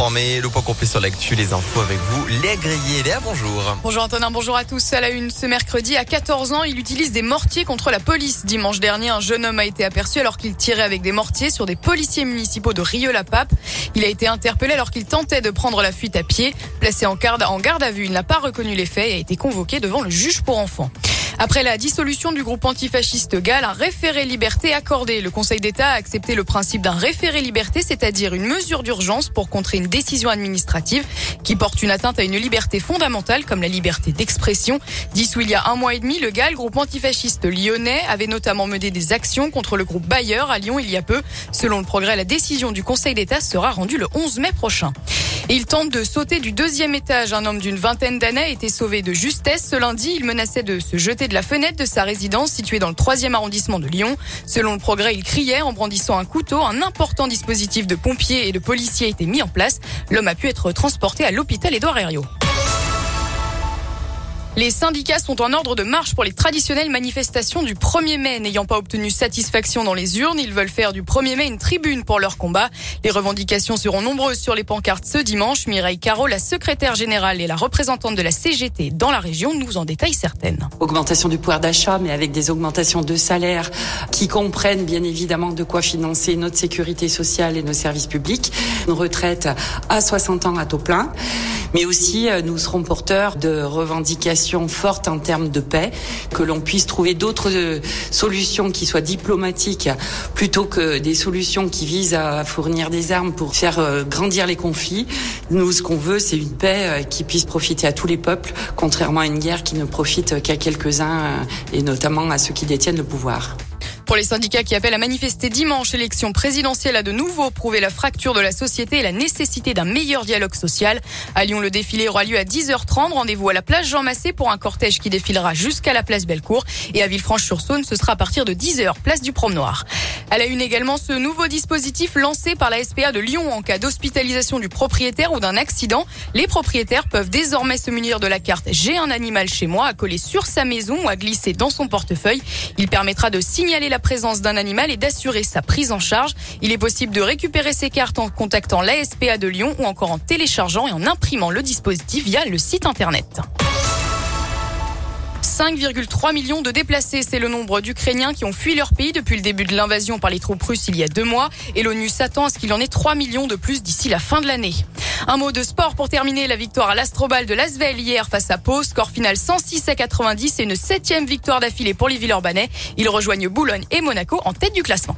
informés. Le point complet sur l'actu, les infos avec vous, les grillés. Léa, bonjour. Bonjour Antonin, bonjour à tous. À la une ce mercredi, à 14 ans, il utilise des mortiers contre la police. Dimanche dernier, un jeune homme a été aperçu alors qu'il tirait avec des mortiers sur des policiers municipaux de Rieux-la-Pape. Il a été interpellé alors qu'il tentait de prendre la fuite à pied. Placé en garde à vue, il n'a pas reconnu les faits et a été convoqué devant le juge pour enfants. Après la dissolution du groupe antifasciste GAL, un référé liberté accordé. Le Conseil d'État a accepté le principe d'un référé liberté, c'est-à-dire une mesure d'urgence pour contrer une décision administrative qui porte une atteinte à une liberté fondamentale comme la liberté d'expression. Dissous il y a un mois et demi, le GAL, groupe antifasciste lyonnais, avait notamment mené des actions contre le groupe Bayer à Lyon il y a peu. Selon le progrès, la décision du Conseil d'État sera rendue le 11 mai prochain. Il tente de sauter du deuxième étage. Un homme d'une vingtaine d'années a été sauvé de justesse. Ce lundi, il menaçait de se jeter de la fenêtre de sa résidence située dans le troisième arrondissement de Lyon. Selon le progrès, il criait en brandissant un couteau. Un important dispositif de pompiers et de policiers a été mis en place. L'homme a pu être transporté à l'hôpital Édouard Herriot. Les syndicats sont en ordre de marche pour les traditionnelles manifestations du 1er mai. N'ayant pas obtenu satisfaction dans les urnes, ils veulent faire du 1er mai une tribune pour leur combat. Les revendications seront nombreuses sur les pancartes ce dimanche. Mireille Caro, la secrétaire générale et la représentante de la CGT dans la région, nous en détaillent certaines. Augmentation du pouvoir d'achat, mais avec des augmentations de salaire qui comprennent bien évidemment de quoi financer notre sécurité sociale et nos services publics. Une retraite à 60 ans à taux plein. Mais aussi, euh, nous serons porteurs de revendications fortes en termes de paix, que l'on puisse trouver d'autres euh, solutions qui soient diplomatiques plutôt que des solutions qui visent à fournir des armes pour faire euh, grandir les conflits. Nous, ce qu'on veut, c'est une paix qui puisse profiter à tous les peuples, contrairement à une guerre qui ne profite qu'à quelques-uns et notamment à ceux qui détiennent le pouvoir. Pour les syndicats qui appellent à manifester dimanche, l'élection présidentielle a de nouveau prouvé la fracture de la société et la nécessité d'un meilleur dialogue social. À le défilé aura lieu à 10h30. Rendez-vous à la place Jean Massé pour un cortège qui défilera jusqu'à la place Bellecour. Et à Villefranche-sur-Saône, ce sera à partir de 10h, place du Promenoir. À la une également ce nouveau dispositif lancé par la SPA de Lyon en cas d'hospitalisation du propriétaire ou d'un accident. Les propriétaires peuvent désormais se munir de la carte J'ai un animal chez moi à coller sur sa maison ou à glisser dans son portefeuille. Il permettra de signaler la présence d'un animal et d'assurer sa prise en charge. Il est possible de récupérer ces cartes en contactant l'ASPA de Lyon ou encore en téléchargeant et en imprimant le dispositif via le site internet. 5,3 millions de déplacés, c'est le nombre d'Ukrainiens qui ont fui leur pays depuis le début de l'invasion par les troupes russes il y a deux mois. Et l'ONU s'attend à ce qu'il en ait 3 millions de plus d'ici la fin de l'année. Un mot de sport pour terminer la victoire à l'Astrobal de Lasvel hier face à Pau. Score final 106 à 90 et une septième victoire d'affilée pour les Villeurbanais. Ils rejoignent Boulogne et Monaco en tête du classement.